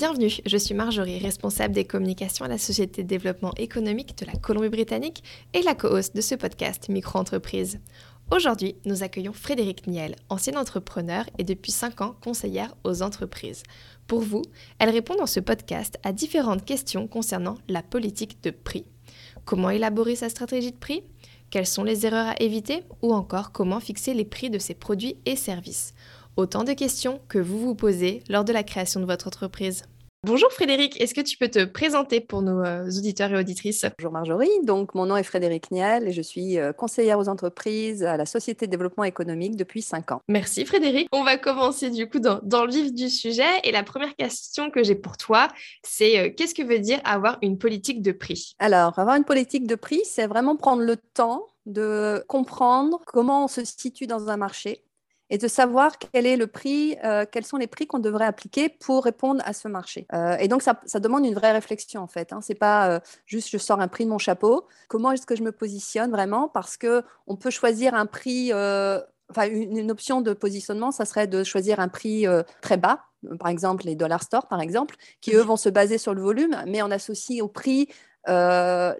Bienvenue, je suis Marjorie, responsable des communications à la Société de développement économique de la Colombie-Britannique et la co-host de ce podcast Micro-entreprise. Aujourd'hui, nous accueillons Frédéric Niel, ancienne entrepreneur et depuis 5 ans conseillère aux entreprises. Pour vous, elle répond dans ce podcast à différentes questions concernant la politique de prix. Comment élaborer sa stratégie de prix? Quelles sont les erreurs à éviter? Ou encore comment fixer les prix de ses produits et services? Autant de questions que vous vous posez lors de la création de votre entreprise. Bonjour Frédéric, est-ce que tu peux te présenter pour nos euh, auditeurs et auditrices? Bonjour Marjorie, donc mon nom est Frédéric Niel et je suis euh, conseillère aux entreprises à la Société de développement économique depuis 5 ans. Merci Frédéric. On va commencer du coup dans, dans le vif du sujet et la première question que j'ai pour toi, c'est euh, qu'est-ce que veut dire avoir une politique de prix? Alors, avoir une politique de prix, c'est vraiment prendre le temps de comprendre comment on se situe dans un marché, et de savoir quel est le prix, euh, quels sont les prix qu'on devrait appliquer pour répondre à ce marché. Euh, et donc, ça, demande une vraie réflexion, en fait. Hein. Ce n'est pas euh, juste je sors un prix de mon chapeau. Comment est-ce que je me positionne vraiment? Parce qu'on peut choisir un prix, enfin, une, option de positionnement, ça serait de choisir un prix très bas, par exemple les dollar stores, par exemple, qui, eux, vont se baser sur le volume, mais on associe au prix la,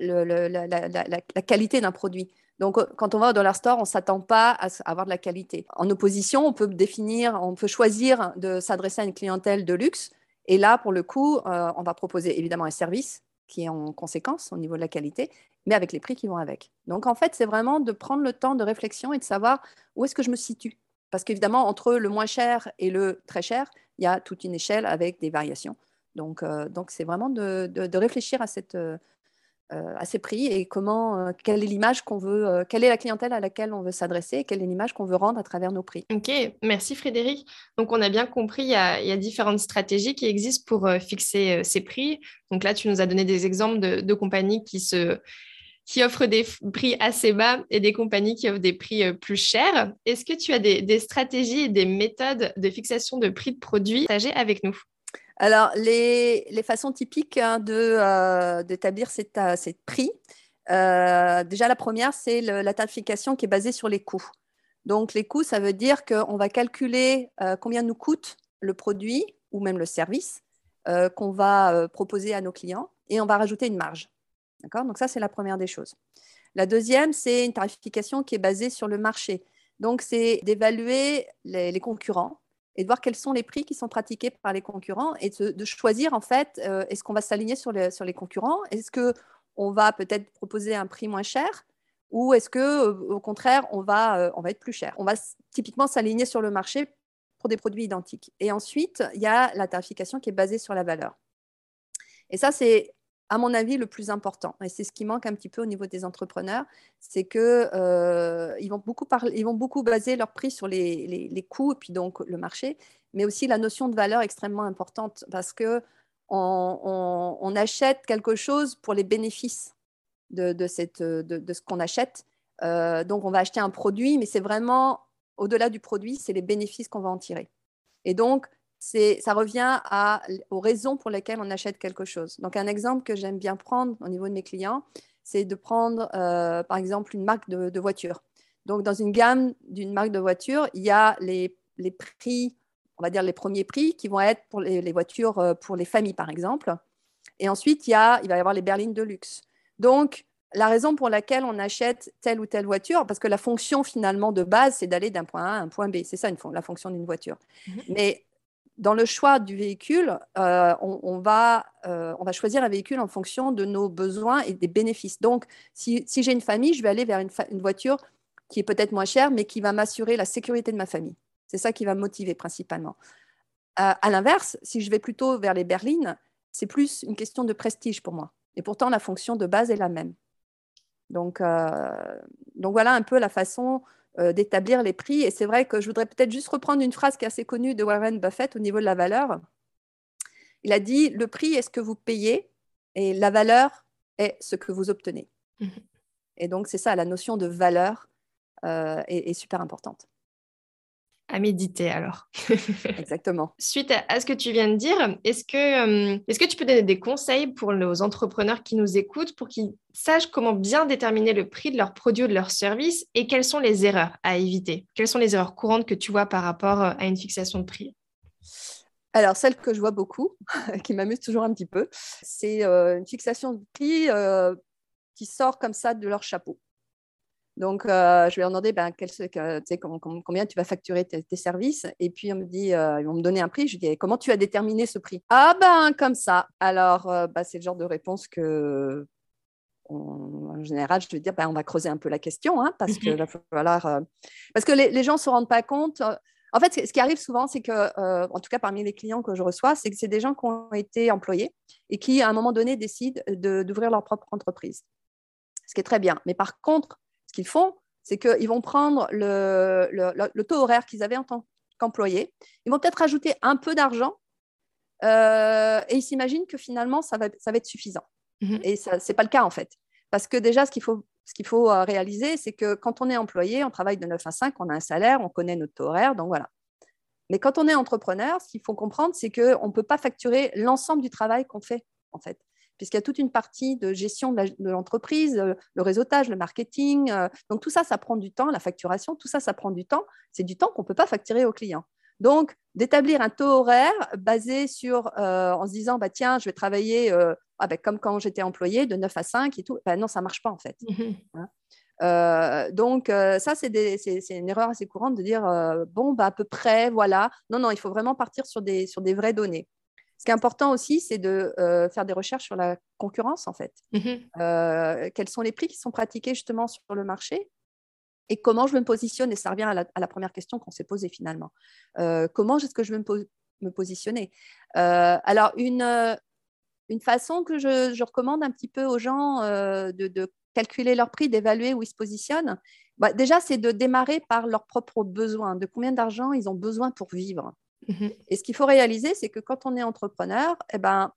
qualité d'un produit. Donc, euh, quand on va au dollar store, on ne s'attend pas à avoir de la qualité. En opposition, on peut définir, on peut choisir de s'adresser à une clientèle de luxe. Et là, pour le coup, euh, on va proposer évidemment un service qui est en conséquence au niveau de la qualité, mais avec les prix qui vont avec. Donc, en fait, c'est vraiment de prendre le temps de réflexion et de savoir où est-ce que je me situe. Parce qu'évidemment, entre le moins cher et le très cher, il y a toute une échelle avec des variations. Donc, euh, donc c'est vraiment de, de, réfléchir à cette, à ces prix et comment, euh, quelle est l'image qu'on veut, euh, quelle est la clientèle à laquelle on veut s'adresser, quelle est l'image qu'on veut rendre à travers nos prix. Ok, merci Frédéric. Donc on a bien compris, il y a, différentes stratégies qui existent pour fixer ces prix. Donc là, tu nous as donné des exemples de, compagnies qui se qui offrent des prix assez bas et des compagnies qui offrent des prix plus chers. Est-ce que tu as des, des stratégies et des méthodes de fixation de prix de produits partagées avec nous? Alors, les, façons typiques hein, euh, d'établir euh, ces, prix, euh, déjà la première, c'est la tarification qui est basée sur les coûts. Donc, les coûts, ça veut dire qu'on va calculer combien nous coûte le produit ou même le service qu'on va proposer à nos clients et on va rajouter une marge. D'accord? Donc, ça, c'est la première des choses. La deuxième, c'est une tarification qui est basée sur le marché. Donc, c'est d'évaluer les concurrents et de voir quels sont les prix qui sont pratiqués par les concurrents et de, choisir en fait, euh, est-ce qu'on va s'aligner sur, sur les concurrents? Est-ce qu'on va peut-être proposer un prix moins cher ou est-ce que euh, au contraire on va, euh, on va être plus cher? On va typiquement s'aligner sur le marché pour des produits identiques. Et ensuite, il y a la tarification qui est basée sur la valeur. Et ça, c'est à mon avis, le plus important. Et c'est ce qui manque un petit peu au niveau des entrepreneurs, c'est qu'ils euh, vont, beaucoup ils vont beaucoup baser leur prix sur les, coûts et puis donc le marché, mais aussi la notion de valeur extrêmement importante parce que on, achète quelque chose pour les bénéfices de, cette, de, ce qu'on achète. Euh, donc on va acheter un produit, mais c'est vraiment au-delà du produit, c'est les bénéfices qu'on va en tirer. Et donc, ça revient aux raisons pour lesquelles on achète quelque chose. Donc, un exemple que j'aime bien prendre au niveau de mes clients, c'est de prendre, euh, par exemple, une marque de, voiture. Donc, dans une gamme d'une marque de voiture, il y a les, prix, on va dire les premiers prix, qui vont être pour les, voitures euh, pour les familles, par exemple. Et ensuite, il, y a, il va y avoir les berlines de luxe. Donc, la raison pour laquelle on achète telle ou telle voiture, parce que la fonction finalement de base, c'est d'aller d'un point A à un point B. C'est ça une, la fonction d'une voiture. Mmh Mais dans le choix du véhicule, euh, on, va, euh, on va choisir un véhicule en fonction de nos besoins et des bénéfices. Donc, si, j'ai une famille, je vais aller vers une, voiture qui est peut-être moins chère, mais qui va m'assurer la sécurité de ma famille. C'est ça qui va me motiver principalement. Euh, à l'inverse, si je vais plutôt vers les berlines, c'est plus une question de prestige pour moi. Et pourtant, la fonction de base est la même. Donc, donc voilà un peu la façon euh, d'établir les prix. Et c'est vrai que je voudrais peut-être juste reprendre une phrase qui est assez connue de Warren Buffett au niveau de la valeur. Il a dit, le prix est ce que vous payez et la valeur est ce que vous obtenez. Mhm. Et donc, c'est ça, la notion de valeur est, super importante à méditer alors. Exactement. Suite à, ce que tu viens de dire, est-ce que, euh, est que tu peux donner des conseils pour nos entrepreneurs qui nous écoutent pour qu'ils sachent comment bien déterminer le prix de leurs produits ou de leurs services et quelles sont les erreurs à éviter? Quelles sont les erreurs courantes que tu vois par rapport euh, à une fixation de prix? Alors, celle que je vois beaucoup, qui m'amuse toujours un petit peu, c'est euh, une fixation de prix qui sort comme ça de leur chapeau. Donc, euh, je vais leur demander ben, combien tu vas facturer tes, services. Et puis, on me dit, euh, ils vont me donner un prix. Je dis, comment tu as déterminé ce prix? Ah ben, comme ça. Alors, euh, bah, c'est le genre de réponse que, en général, je vais dire, ben, on va creuser un peu la question, hein, parce que va falloir, parce que les, gens ne se rendent pas compte. En fait, ce qui arrive souvent, c'est que, en tout cas parmi les clients que je reçois, c'est que c'est des gens qui ont été employés et qui, à un moment donné, décident d'ouvrir leur propre entreprise. Ce qui est très bien. Mais par contre, ce qu'ils font, c'est qu'ils vont prendre le, taux horaire qu'ils avaient en tant qu'employés. Ils vont peut-être rajouter un peu d'argent euh, et ils s'imaginent que finalement, ça va, ça va être suffisant. Mhm. Et ce n'est pas le cas en fait. Parce que déjà, ce qu'il faut, ce qu'il faut euh, réaliser, c'est que quand on est employé, on travaille de 9 à 5, on a un salaire, on connaît notre taux horaire, donc voilà. Mais quand on est entrepreneur, ce qu'il faut comprendre, c'est qu'on ne peut pas facturer l'ensemble du travail qu'on fait, en fait puisqu'il y a toute une partie de gestion de l'entreprise, euh, le réseautage, le marketing. Euh, donc tout ça, ça prend du temps, la facturation, tout ça, ça prend du temps. C'est du temps qu'on ne peut pas facturer aux clients. Donc, d'établir un taux horaire basé sur, euh, en se disant, bah, tiens, je vais travailler ah, bah, comme quand j'étais employé, de 9 à 5 et tout, bah, non, ça ne marche pas en fait. Mmh hein. donc, ça, c'est une erreur assez courante de dire, bon, bah, à peu près, voilà. Non, non, il faut vraiment partir sur des, sur des vraies données. Ce qui est important aussi, c'est de euh, faire des recherches sur la concurrence, en fait. Mhm. Euh, quels sont les prix qui sont pratiqués justement sur le marché et comment je me positionne. Et ça revient à la, première question qu'on s'est posée finalement. Euh, comment est-ce que je veux me, positionner? Alors, une, une façon que je, recommande un petit peu aux gens de, calculer leur prix, d'évaluer où ils se positionnent, bah, déjà, c'est de démarrer par leurs propres besoins, de combien d'argent ils ont besoin pour vivre? Mhm. Et ce qu'il faut réaliser, c'est que quand on est entrepreneur, eh ben,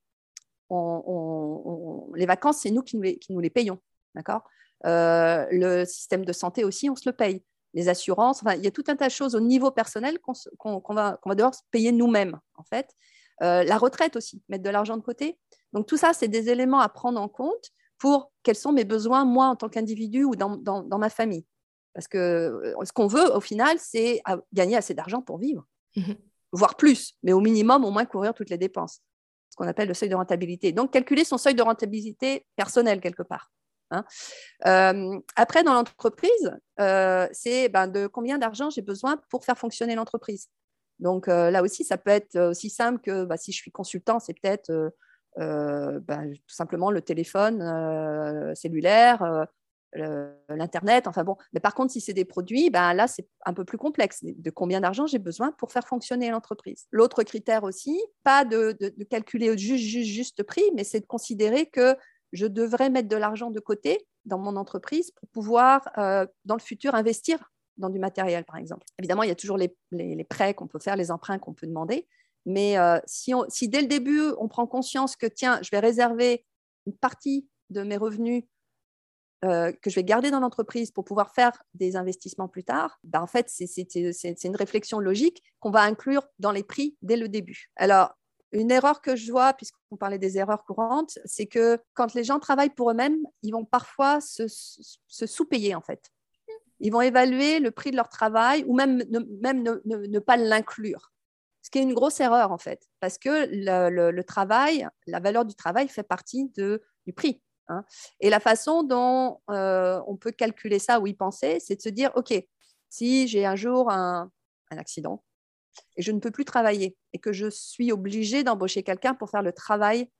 les vacances, c'est nous qui nous les, payons. D'accord? Euh, le système de santé aussi, on se le paye. Les assurances, il y a tout un tas de choses au niveau personnel qu'on va, devoir se payer nous-mêmes, en fait. Euh, la retraite aussi, mettre de l'argent de côté. Donc, tout ça, c'est des éléments à prendre en compte pour quels sont mes besoins, moi, en tant qu'individu ou dans, ma famille. Parce que euh, ce qu'on veut, au final, c'est gagner assez d'argent pour vivre. Mhm voire plus, mais au minimum, au moins couvrir toutes les dépenses, ce qu'on appelle le seuil de rentabilité. Donc, calculer son seuil de rentabilité personnel quelque part. Hein. Euh, après, dans l'entreprise, euh, c'est ben, de combien d'argent j'ai besoin pour faire fonctionner l'entreprise. Donc euh, là aussi, ça peut être aussi simple que bah, si je suis consultant, c'est peut-être ben, tout simplement le téléphone cellulaire, l'Internet, enfin bon. Mais par contre, si c'est des produits, ben là, c'est un peu plus complexe. De combien d'argent j'ai besoin pour faire fonctionner l'entreprise L'autre critère aussi, pas de, calculer au juste, juste, prix, mais c'est de considérer que je devrais mettre de l'argent de côté dans mon entreprise pour pouvoir, euh, dans le futur, investir dans du matériel, par exemple. Évidemment, il y a toujours les, prêts qu'on peut faire, les emprunts qu'on peut demander. Mais euh, si, si dès le début, on prend conscience que, tiens, je vais réserver une partie de mes revenus euh, que je vais garder dans l'entreprise pour pouvoir faire des investissements plus tard, ben en fait, c'est une réflexion logique qu'on va inclure dans les prix dès le début. Alors, une erreur que je vois, puisqu'on parlait des erreurs courantes, c'est que quand les gens travaillent pour eux-mêmes, ils vont parfois se, sous-payer en fait. Ils vont évaluer le prix de leur travail ou même ne, pas l'inclure. Ce qui est une grosse erreur en fait, parce que le, travail, la valeur du travail fait partie du prix. Hein. Et la façon dont euh, on peut calculer ça ou y penser, c'est de se dire, OK, si j'ai un jour un, accident et je ne peux plus travailler et que je suis obligée d'embaucher quelqu'un pour faire le travail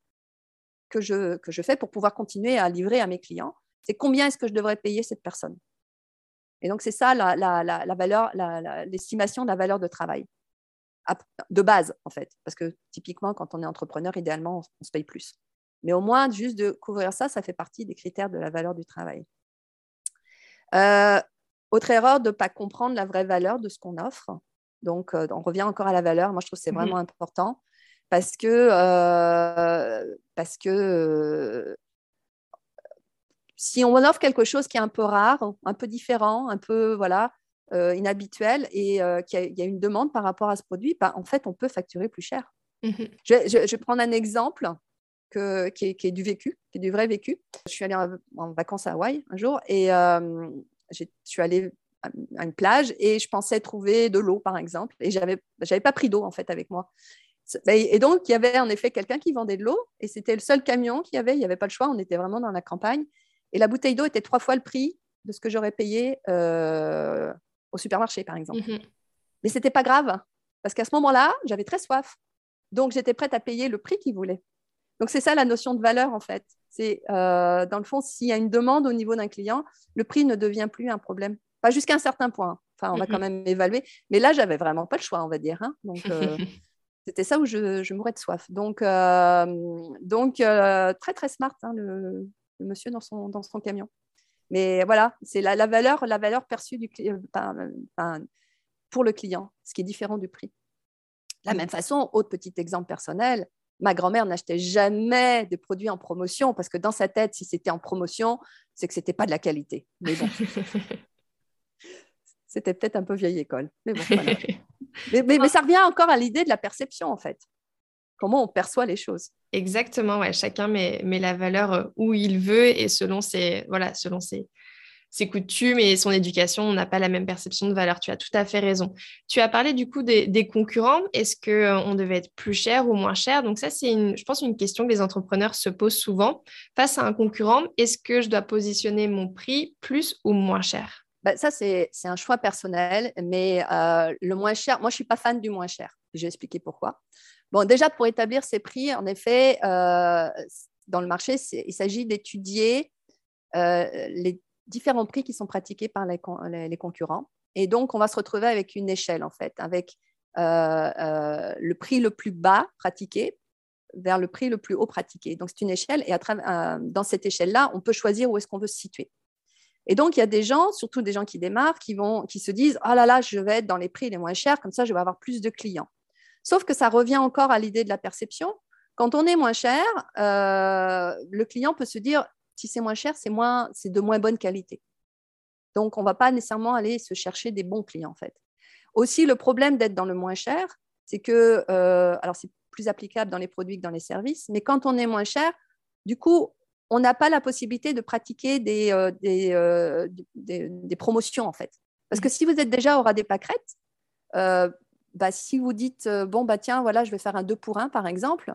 que je, que je fais pour pouvoir continuer à livrer à mes clients, c'est combien est-ce que je devrais payer cette personne? Et donc, c'est ça la, la, valeur, l'estimation de la valeur de travail de base, en fait. Parce que typiquement, quand on est entrepreneur, idéalement, on se paye plus. Mais au moins, juste de couvrir ça, ça fait partie des critères de la valeur du travail. Euh, autre erreur, de ne pas comprendre la vraie valeur de ce qu'on offre. Donc, euh, on revient encore à la valeur. Moi, je trouve que c'est mmh vraiment important parce que, euh, parce que Si on offre quelque chose qui est un peu rare, un peu différent, un peu voilà, inhabituel et qu'il y, a une demande par rapport à ce produit, bah, en fait, on peut facturer plus cher. Mhm. Je, vais prendre un exemple que, qui, est, du vécu, qui est du vrai vécu. Je suis allée en, vacances à Hawaï un jour et euh, je suis allée à une plage et je pensais trouver de l'eau, par exemple, et j'avais n'avais pas pris d'eau en fait avec moi. Et donc, il y avait en effet quelqu'un qui vendait de l'eau et c'était le seul camion qu'il y avait. Il n'y avait pas le choix, on était vraiment dans la campagne. Et la bouteille d'eau était trois fois le prix de ce que j'aurais payé au supermarché, par exemple. Mhm. Mais ce n'était pas grave, parce qu'à ce moment-là, j'avais très soif. Donc, j'étais prête à payer le prix qu'il voulait. Donc, c'est ça la notion de valeur, en fait. C'est, euh, dans le fond, s'il y a une demande au niveau d'un client, le prix ne devient plus un problème. Pas jusqu'à un certain point. Enfin, on va quand mhm. même évaluer. Mais là, j'avais vraiment pas le choix, on va dire. Hein. Donc, euh, c'était ça où je, je, mourais de soif. Donc, euh, donc très, très smart, hein, le, le, monsieur dans son, dans son camion. Mais voilà, c'est la, valeur, la valeur perçue du, pour le client, ce qui est différent du prix. De la même façon, autre petit exemple personnel, ma grand-mère n'achetait jamais de produits en promotion parce que dans sa tête, si c'était en promotion, c'est que ce n'était pas de la qualité. Mais bon, c'était peut-être un peu vieille école. Mais, bon, mais ça revient encore à l'idée de la perception, en fait comment on perçoit les choses. Exactement, ouais. chacun met, la valeur euh, où il veut et selon ses, voilà, selon ses, ses coutumes et son éducation, on n'a pas la même perception de valeur. Tu as tout à fait raison. Tu as parlé du coup des, concurrents. Est-ce qu'on euh, devait être plus cher ou moins cher? Donc ça, c'est, je pense, une question que les entrepreneurs se posent souvent. Face à un concurrent, est-ce que je dois positionner mon prix plus ou moins cher? Bah, ça, c'est, un choix personnel, mais euh, le moins cher, moi, je ne suis pas fan du moins cher. Je vais expliquer pourquoi. Bon, déjà, pour établir ces prix, en effet, euh, dans le marché, il s'agit d'étudier les différents prix qui sont pratiqués par les, concurrents. Et donc, on va se retrouver avec une échelle, en fait, avec euh, le prix le plus bas pratiqué vers le prix le plus haut pratiqué. Donc, c'est une échelle, et à dans cette échelle-là, on peut choisir où est-ce qu'on veut se situer. Et donc, il y a des gens, surtout des gens qui démarrent, qui, vont, qui se disent Ah là là, je vais être dans les prix les moins chers, comme ça, je vais avoir plus de clients. Sauf que ça revient encore à l'idée de la perception. Quand on est moins cher, euh, le client peut se dire, si c'est moins cher, c'est moins, c'est de moins bonne qualité. Donc, on ne va pas nécessairement aller se chercher des bons clients, en fait. Aussi, le problème d'être dans le moins cher, c'est que, euh, alors c'est plus applicable dans les produits que dans les services, mais quand on est moins cher, du coup, on n'a pas la possibilité de pratiquer des, euh, des, des, promotions, en fait. Parce que si vous êtes déjà au ras des pâquerettes, bah, si vous dites, euh, bon, bah, tiens, voilà, je vais faire un 2 pour 1, par exemple,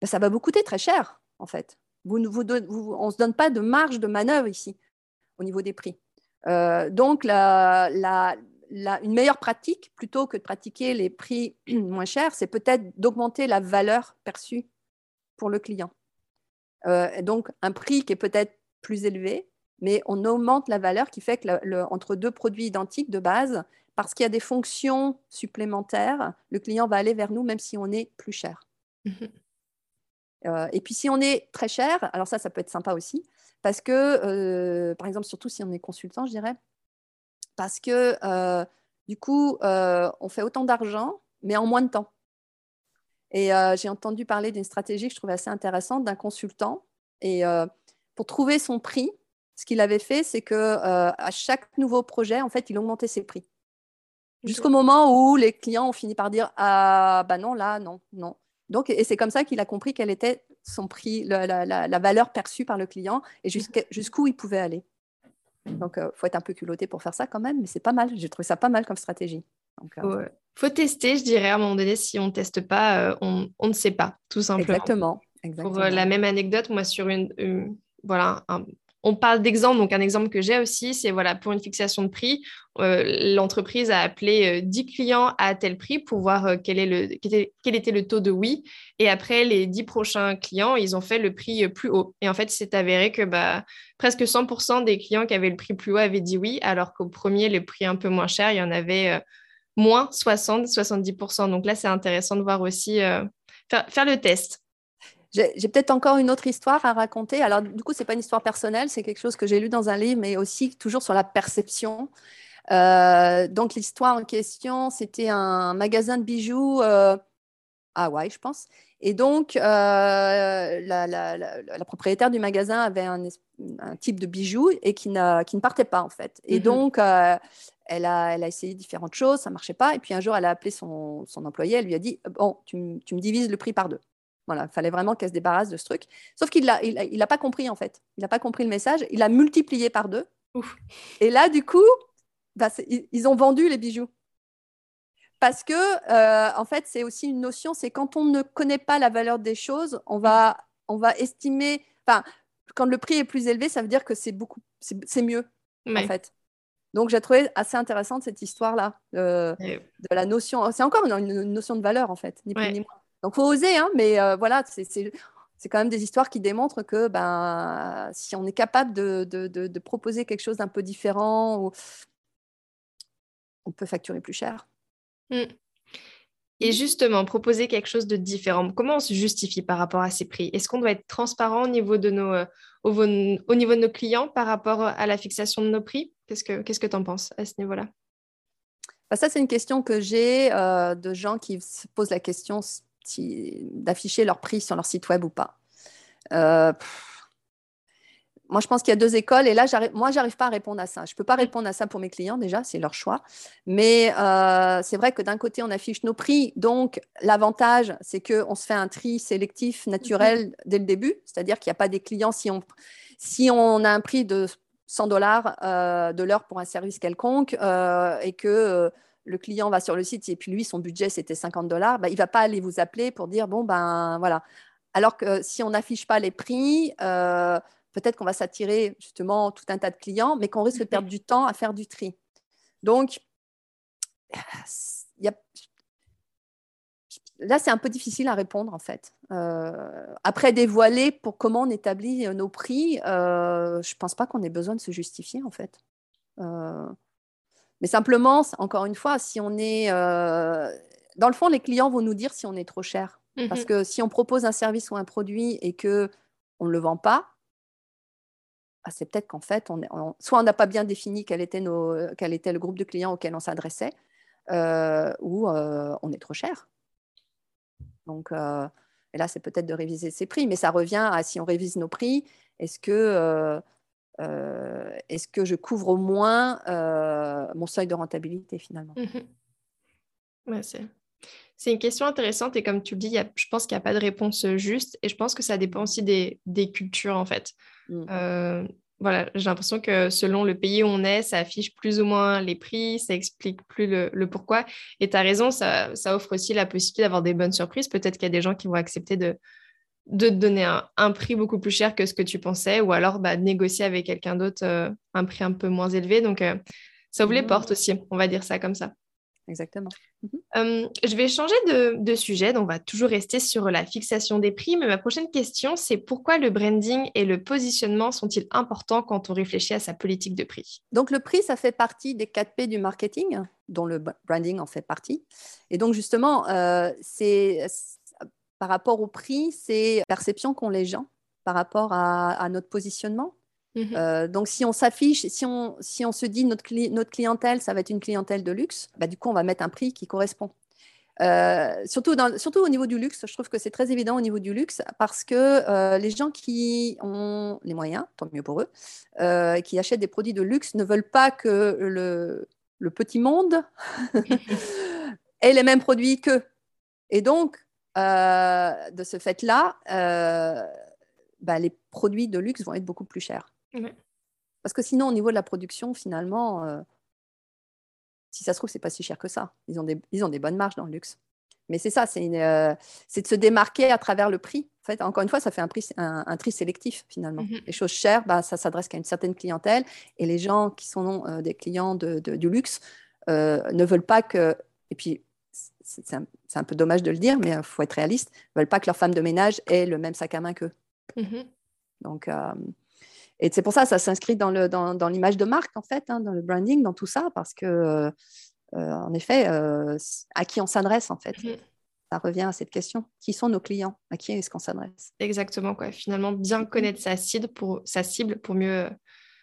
bah, ça va vous coûter très cher, en fait. On ne se donne pas de marge de manœuvre ici, au niveau des prix. Euh, donc, une meilleure pratique, plutôt que de pratiquer les prix moins chers, c'est peut-être d'augmenter la valeur perçue pour le client. Euh, donc, un prix qui est peut-être plus élevé, mais on augmente la valeur qui fait que entre deux produits identiques de base, parce qu'il y a des fonctions supplémentaires, le client va aller vers nous même si on est plus cher. Euh, et puis si on est très cher, alors ça, ça peut être sympa aussi, parce que, euh, par exemple, surtout si on est consultant, je dirais, parce que euh, du coup, on fait autant d'argent, mais en moins de temps. Et j'ai entendu parler d'une stratégie que je trouvais assez intéressante d'un consultant. Et pour trouver son prix, ce qu'il avait fait, c'est que à chaque nouveau projet, en fait, il augmentait ses prix. Jusqu'au moment où les clients ont fini par dire Ah, bah non, là, non, non. Donc, et c'est comme ça qu'il a compris quel était son prix, la, valeur perçue par le client et jusqu'où il pouvait aller. Donc, il euh, faut être un peu culotté pour faire ça quand même, mais c'est pas mal. J'ai trouvé ça pas mal comme stratégie. Il euh, faut tester, je dirais, à un moment donné. Si on ne teste pas, euh, on, on, ne sait pas, tout simplement. Exactement. Exactement. Pour la même anecdote, moi, sur une, voilà, un, on parle d'exemple, donc un exemple que j'ai aussi, c'est voilà, pour une fixation de prix, euh, l'entreprise a appelé 10 euh, clients à tel prix pour voir euh, quel, était, le taux de oui. Et après, les 10 prochains clients, ils ont fait le prix plus haut. Et en fait, c'est avéré que bah, presque 100% des clients qui avaient le prix plus haut avaient dit oui, alors qu'au premier, le prix un peu moins cher, il y en avait moins 60-70%. Donc là, c'est intéressant de voir aussi, faire le test. J'ai peut-être encore une autre histoire à raconter. Alors, du coup, ce n'est pas une histoire personnelle, c'est quelque chose que j'ai lu dans un livre, mais aussi toujours sur la perception. Euh, donc, l'histoire en question, c'était un magasin de bijoux euh, à Hawaï, je pense. Et donc, la, la, propriétaire du magasin avait un, un type de bijoux et qui, qui, ne partait pas, en fait. Et mhm. donc, elle a, elle a, essayé différentes choses, ça ne marchait pas. Et puis un jour, elle a appelé son, son employé, elle lui a dit Bon, tu, tu, me divises le prix par deux. Voilà, il fallait vraiment qu'elle se débarrasse de ce truc. Sauf qu'il n'a il, il pas compris, en fait. Il n'a pas compris le message. Il a multiplié par deux. Et là, du coup, bah, ils, ont vendu les bijoux. Parce que, euh, en fait, c'est aussi une notion c'est quand on ne connaît pas la valeur des choses, on va, on va estimer. Enfin, quand le prix est plus élevé, ça veut dire que c'est beaucoup, c'est mieux, en fait. Donc, j'ai trouvé assez intéressante cette histoire-là de la notion. C'est encore une, notion de valeur, en fait, ni plus ni moins. Donc, faut oser, hein, mais euh, voilà, c'est quand même des histoires qui démontrent que ben, si on est capable de, de, de, proposer quelque chose d'un peu différent, on peut facturer plus cher. Mm. Et justement, proposer quelque chose de différent, comment on se justifie par rapport à ces prix? Est-ce qu'on doit être transparent au niveau, de nos, euh, au, niveau de nos clients par rapport à la fixation de nos prix? Qu'est-ce que tu en penses à ce niveau-là? Bah, Ça, c'est une question que j'ai euh, de gens qui se posent la question d'afficher leur prix sur leur site web ou pas. Euh, moi, je pense qu'il y a deux écoles et là, moi, j'arrive pas à répondre à ça. Je ne peux pas répondre à ça pour mes clients déjà, c'est leur choix. Mais euh, c'est vrai que d'un côté, on affiche nos prix. Donc, l'avantage, c'est qu'on se fait un tri sélectif naturel mm-hmm. dès le début. C'est-à-dire qu'il n'y a pas des clients, si on, si on a un prix de 100 dollars euh, de l'heure pour un service quelconque euh, et que le client va sur le site et puis lui, son budget, c'était 50 dollars, bah, il ne va pas aller vous appeler pour dire, bon, ben voilà. Alors que si on n'affiche pas les prix, peut-être qu'on va s'attirer justement tout un tas de clients, mais qu'on risque de mhm. perdre du temps à faire du tri. Donc, là, c'est un peu difficile à répondre en fait. Euh, après dévoiler pour comment on établit nos prix, euh, je ne pense pas qu'on ait besoin de se justifier en fait. Euh, mais simplement, encore une fois, si on est... dans le fond, les clients vont nous dire si on est trop cher. Parce mhm. que si on propose un service ou un produit et que on ne le vend pas, ah, c'est peut-être qu'en fait, on, soit on n'a pas bien défini quel était, nos, quel était le groupe de clients auquel on s'adressait, euh, ou euh, on est trop cher. Donc, euh, et là, c'est peut-être de réviser ses prix, mais ça revient à si on révise nos prix, est-ce que, est-ce que je couvre au moins mon seuil de rentabilité finalement? Mmh c'est une question intéressante et comme tu le dis, je pense qu'il n'y a pas de réponse juste et je pense que ça dépend aussi des, des cultures en fait. Mmh. Euh, voilà, j'ai l'impression que selon le pays où on est, ça affiche plus ou moins les prix, ça explique plus le, pourquoi. Et tu as raison, ça, offre aussi la possibilité d'avoir des bonnes surprises. Peut-être qu'il y a des gens qui vont accepter de, de te donner un, prix beaucoup plus cher que ce que tu pensais, ou alors bah, de négocier avec quelqu'un d'autre euh, un prix un peu moins élevé. Donc, euh, ça ouvre les mmh. portes aussi, on va dire ça comme ça. Exactement. Mhm. Euh, je vais changer de, sujet, donc on va toujours rester sur la fixation des prix, mais ma prochaine question, c'est pourquoi le branding et le positionnement sont-ils importants quand on réfléchit à sa politique de prix? Donc le prix, ça fait partie des 4 P du marketing, dont le branding en fait partie. Et donc justement, c'est par rapport au prix, c'est la perception qu'ont les gens par rapport à notre positionnement. Mmh euh, donc, si on s'affiche, si on, si on se dit notre, notre clientèle, ça va être une clientèle de luxe, bah, du coup, on va mettre un prix qui correspond. Euh, surtout, dans, surtout au niveau du luxe, je trouve que c'est très évident au niveau du luxe parce que euh, les gens qui ont les moyens, tant mieux pour eux, qui achètent des produits de luxe ne veulent pas que le, le petit monde ait les mêmes produits qu'eux. Et donc, de ce fait-là, bah, les produits de luxe vont être beaucoup plus chers. Parce que sinon, au niveau de la production, finalement, euh, si ça se trouve, c'est pas si cher que ça. Ils ont des, ils ont des bonnes marges dans le luxe. Mais c'est ça, c'est euh, de se démarquer à travers le prix. En fait, encore une fois, ça fait un, prix, un, tri sélectif finalement. Mhm. Les choses chères, bah, ça s'adresse qu'à une certaine clientèle. Et les gens qui sont euh, des clients de, du luxe ne veulent pas que. Et puis, c'est un, un, peu dommage de le dire, mais il faut être réaliste. ne veulent pas que leur femme de ménage ait le même sac à main qu'eux. Mhm. Donc, et c'est pour ça, ça s'inscrit dans, le, dans, dans l'image de marque, en fait, hein, dans le branding, dans tout ça, parce que, euh, euh, en effet, euh, à qui on s'adresse, en fait mmh. Ça revient à cette question. Qui sont nos clients? À qui est-ce qu'on s'adresse? Exactement, quoi. Finalement, bien mmh. connaître sa cible pour, sa cible pour, mieux,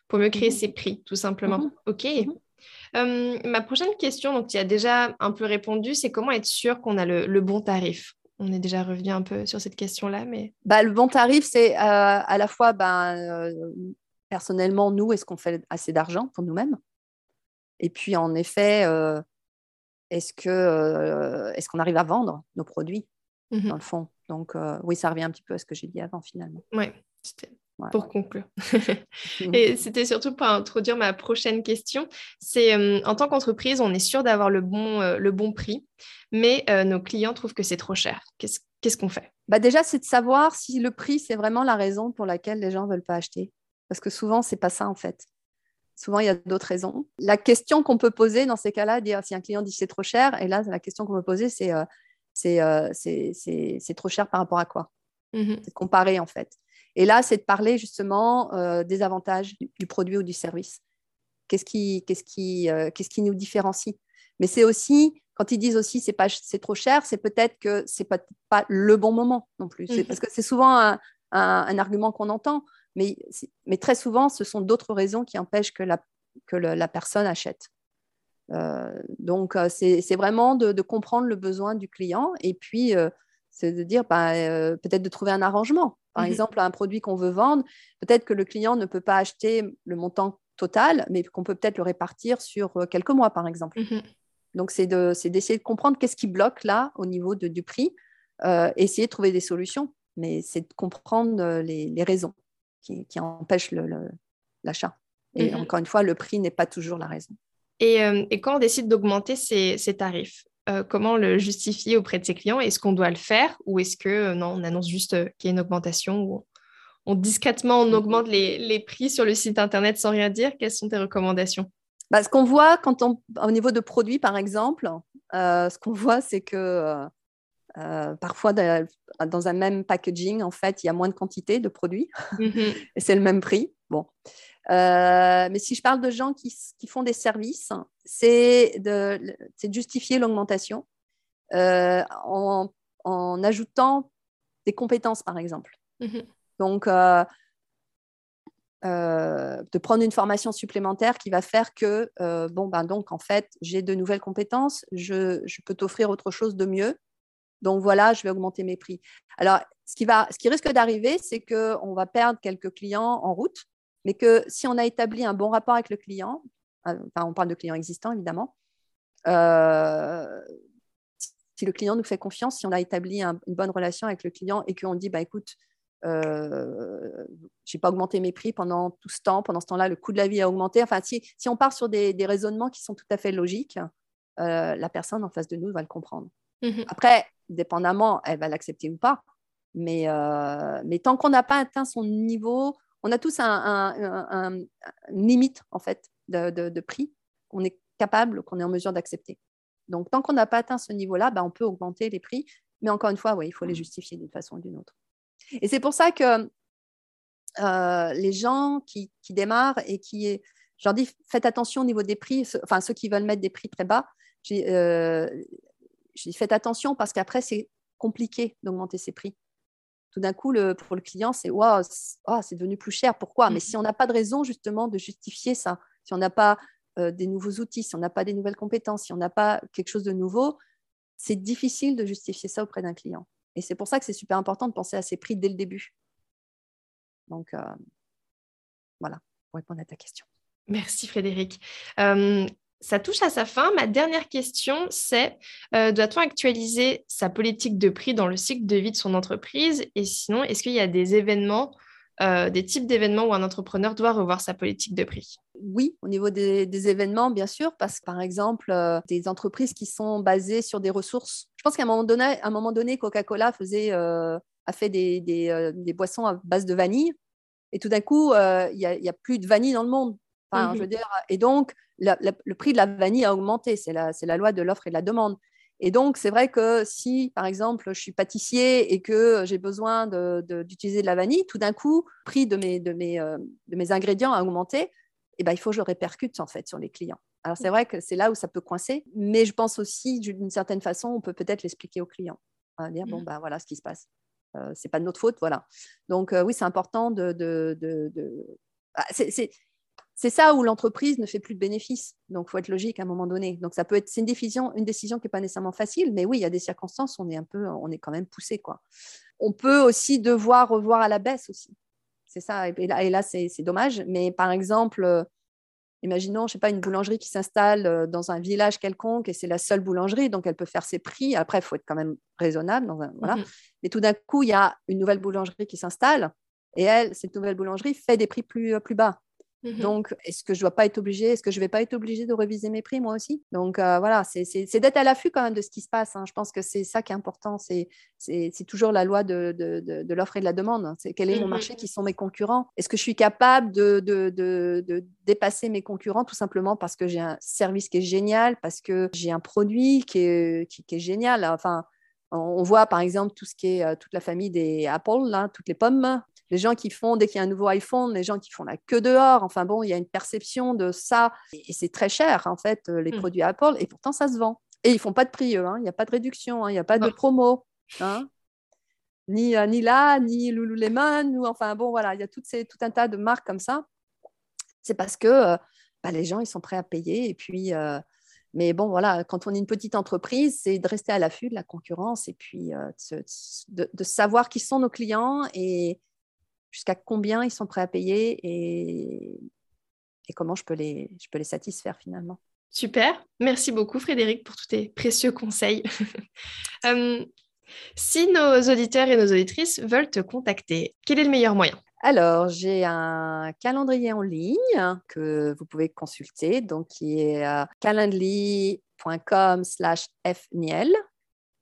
pour mieux créer mmh. ses prix, tout simplement. OK. Ma prochaine question, donc tu as déjà un peu répondu, c'est comment être sûr qu'on a le, le bon tarif? On est déjà revenu un peu sur cette question-là, mais... Bah, le bon tarif, c'est à la fois, ben, personnellement, nous, est-ce qu'on fait assez d'argent pour nous-mêmes? Et puis, en effet, est-ce que est-ce qu'on arrive à vendre nos produits, mmh dans le fond? Donc, oui, ça revient un petit peu à ce que j'ai dit avant, finalement. Oui, c'était pour conclure. et c'était surtout pour introduire ma prochaine question. C'est euh, en tant qu'entreprise, on est sûr d'avoir le bon, euh, le bon prix, mais euh, nos clients trouvent que c'est trop cher. Qu'est-ce qu'on fait? Bah Déjà, c'est de savoir si le prix, c'est vraiment la raison pour laquelle les gens ne veulent pas acheter. Parce que souvent, ce n'est pas ça en fait. Souvent, il y a d'autres raisons. La question qu'on peut poser dans ces cas-là, dire si un client dit c'est trop cher, et là, la question qu'on peut poser, c'est c'est trop cher par rapport à quoi? Mmh C'est comparer en fait. Et là, c'est de parler justement euh, des avantages du, produit ou du service. Qu'est-ce qui, qu'est-ce qui, euh, qu'est-ce qui nous différencie? Mais c'est aussi, quand ils disent aussi c'est, pas, c'est trop cher, c'est peut-être que c'est pas, pas le bon moment non plus. C'est, parce que c'est souvent un, un, argument qu'on entend, mais, mais très souvent, ce sont d'autres raisons qui empêchent que la, que la personne achète. Euh, donc, c'est, c'est vraiment de, de, comprendre le besoin du client et puis c'est de dire bah, peut-être de trouver un arrangement. Par mmh exemple, un produit qu'on veut vendre, peut-être que le client ne peut pas acheter le montant total, mais qu'on peut peut-être le répartir sur euh, quelques mois, par exemple. Mmh Donc, c'est d'essayer de, comprendre qu'est-ce qui bloque là au niveau du prix, euh, essayer de trouver des solutions, mais c'est de comprendre euh, les, raisons qui, empêchent l'achat. Et mmh encore une fois, le prix n'est pas toujours la raison. Et, quand on décide d'augmenter ses, tarifs, euh, comment le justifier auprès de ses clients? Est-ce qu'on doit le faire ou est-ce que euh, non, on annonce juste euh, qu'il y a une augmentation ou on, discrètement on augmente les, prix sur le site internet sans rien dire? Quelles sont tes recommandations? Bah, Ce qu'on voit quand on, au niveau de produits, par exemple, ce qu'on voit, c'est que parfois, dans un même packaging, en fait, il y a moins de quantité de produits. Mmh et c'est le même prix. Bon. Euh, mais si je parle de gens qui, font des services, c'est de, justifier l'augmentation euh, en, ajoutant des compétences, par exemple. Mhm. Donc, euh, de prendre une formation supplémentaire qui va faire que, bon, ben donc, en fait, j'ai de nouvelles compétences, je, je peux t'offrir autre chose de mieux. Donc voilà, je vais augmenter mes prix. Alors, ce qui, va, ce qui risque d'arriver, c'est qu'on va perdre quelques clients en route mais que si on a établi un bon rapport avec le client, euh, enfin, on parle de clients existants évidemment, euh, si le client nous fait confiance, si on a établi une bonne relation avec le client et qu'on dit, bah, écoute, euh, je n'ai pas augmenté mes prix pendant tout ce temps, pendant ce temps-là, le coût de la vie a augmenté. Enfin, si, si on part sur des, raisonnements qui sont tout à fait logiques, la personne en face de nous va le comprendre. Mmh Après, dépendamment, elle va l'accepter ou pas. Mais, mais tant qu'on n'a pas atteint son niveau on a tous un, une limite en fait de, prix qu'on est capable, qu'on est en mesure d'accepter. Donc, tant qu'on n'a pas atteint ce niveau-là, bah, on peut augmenter les prix. Mais encore une fois, il faut les justifier d'une façon ou d'une autre. Et c'est pour ça que euh, les gens qui, démarrent et qui, je leur dis, faites attention au niveau des prix, enfin ceux qui veulent mettre des prix très bas, euh, je dis, faites attention parce qu'après, c'est compliqué d'augmenter ces prix tout d'un coup, le, pour le client, c'est wow, oh, c'est devenu plus cher. Pourquoi? Mais mmh. si on n'a pas de raison justement de justifier ça, si on n'a pas euh, des nouveaux outils, si on n'a pas des nouvelles compétences, si on n'a pas quelque chose de nouveau, c'est difficile de justifier ça auprès d'un client. Et c'est pour ça que c'est super important de penser à ces prix dès le début. Donc, euh, voilà, pour répondre à ta question. Merci Frédéric ça touche à sa fin. Ma dernière question, c'est euh, doit-on actualiser sa politique de prix dans le cycle de vie de son entreprise? Et sinon, est-ce qu'il y a des événements, euh, des types d'événements où un entrepreneur doit revoir sa politique de prix? Oui, au niveau des, événements, bien sûr, parce que par exemple, euh, des entreprises qui sont basées sur des ressources. Je pense qu'à un moment donné, donné Coca-Cola faisait, a fait des, des, boissons à base de vanille. Et tout d'un coup, il n'y a, plus de vanille dans le monde. Enfin, je veux mmh dire, et donc, le prix de la vanille a augmenté. C'est la, la, loi de l'offre et de la demande. Et donc, c'est vrai que si, par exemple, je suis pâtissier et que j'ai besoin d'utiliser de, la vanille, tout d'un coup, le prix de mes, de mes, euh, de mes ingrédients a augmenté. Eh ben, il faut que je le répercute en fait sur les clients. Alors, c'est vrai que c'est là où ça peut coincer, mais je pense aussi, d'une certaine façon, on peut peut-être l'expliquer aux clients. dire, bon, ben voilà ce qui se passe. Euh, c'est pas de notre faute, voilà. Donc, euh, oui, c'est important de. de, de... Ah, c'est c'est ça où l'entreprise ne fait plus de bénéfices. Donc, il faut être logique à un moment donné. Donc, ça peut être, c'est une décision, une décision qui n'est pas nécessairement facile, mais oui, il y a des circonstances où on est un peu, on est quand même poussé, quoi. On peut aussi devoir revoir à la baisse aussi. C'est ça. Et là, et là c'est, dommage. Mais par exemple, euh, imaginons, je sais pas, une boulangerie qui s'installe euh, dans un village quelconque et c'est la seule boulangerie, donc elle peut faire ses prix. Après, il faut être quand même raisonnable. Dans un, voilà. Mmh mais tout d'un coup, il y a une nouvelle boulangerie qui s'installe et elle, cette nouvelle boulangerie fait des prix plus, plus bas. Mmh Donc, est-ce que je ne dois pas être obligée, est-ce que je ne vais pas être obligée de réviser mes prix moi aussi? Donc, euh, voilà, c'est d'être à l'affût quand même de ce qui se passe. Hein. Je pense que c'est ça qui est important. C'est toujours la loi de, de, de, l'offre et de la demande. C'est quel est mon mmh marché, qui sont mes concurrents? Est-ce que je suis capable de, dépasser mes concurrents tout simplement parce que j'ai un service qui est génial, parce que j'ai un produit qui est, qui, est génial? Enfin, on voit par exemple tout ce qui est euh, toute la famille des Apple, là, toutes les pommes les gens qui font, dès qu'il y a un nouveau iPhone, les gens qui font la queue dehors. Enfin bon, il y a une perception de ça. Et c'est très cher, en fait, euh, les mmh. produits Apple. Et pourtant, ça se vend. Et ils font pas de prix, eux. Hein. Il n'y a pas de réduction. Hein. Il n'y a pas de promo. Hein. Ni, euh, ni là, ni Lululemon. Ou, enfin bon, voilà, il y a toutes ces, tout un tas de marques comme ça. C'est parce que euh, bah, les gens, ils sont prêts à payer. Et puis... Mais bon, voilà, quand on est une petite entreprise, c'est de rester à l'affût de la concurrence et puis de, de, savoir qui sont nos clients et, jusqu'à combien ils sont prêts à payer et, et comment je peux, les, je peux les satisfaire finalement. Super, merci beaucoup Frédéric pour tous tes précieux conseils. Euh, si nos auditeurs et nos auditrices veulent te contacter, quel est le meilleur moyen? Alors, j'ai un calendrier en ligne que vous pouvez consulter, donc qui est calendly.com slash fniel.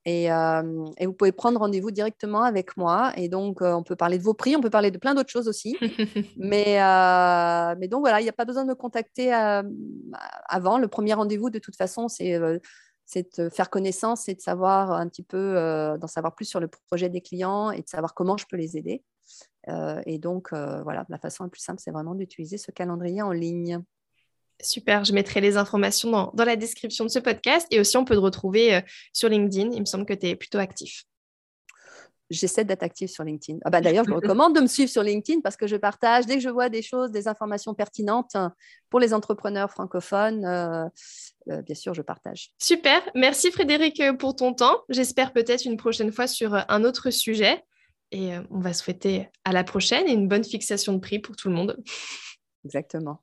Euh, et, vous pouvez prendre rendez-vous directement avec moi. Et donc, euh, on peut parler de vos prix, on peut parler de plein d'autres choses aussi. mais, euh, mais donc, voilà, il n'y a pas besoin de me contacter avant. Le premier rendez-vous, de toute façon, c'est de faire connaissance et de savoir un petit peu, d'en savoir plus sur le projet des clients et de savoir comment je peux les aider. et donc, voilà, la façon la plus simple, c'est vraiment d'utiliser ce calendrier en ligne. Super, je mettrai les informations dans, la description de ce podcast et aussi on peut te retrouver euh, sur LinkedIn. Il me semble que tu es plutôt actif. J'essaie d'être active sur LinkedIn. Ah bah, D'ailleurs, je vous recommande de me suivre sur LinkedIn parce que je partage, dès que je vois des choses, des informations pertinentes pour les entrepreneurs francophones, euh, euh, bien sûr, je partage. Super, merci Frédéric pour ton temps. J'espère peut-être une prochaine fois sur un autre sujet. Et on va souhaiter à la prochaine et une bonne fixation de prix pour tout le monde. Exactement.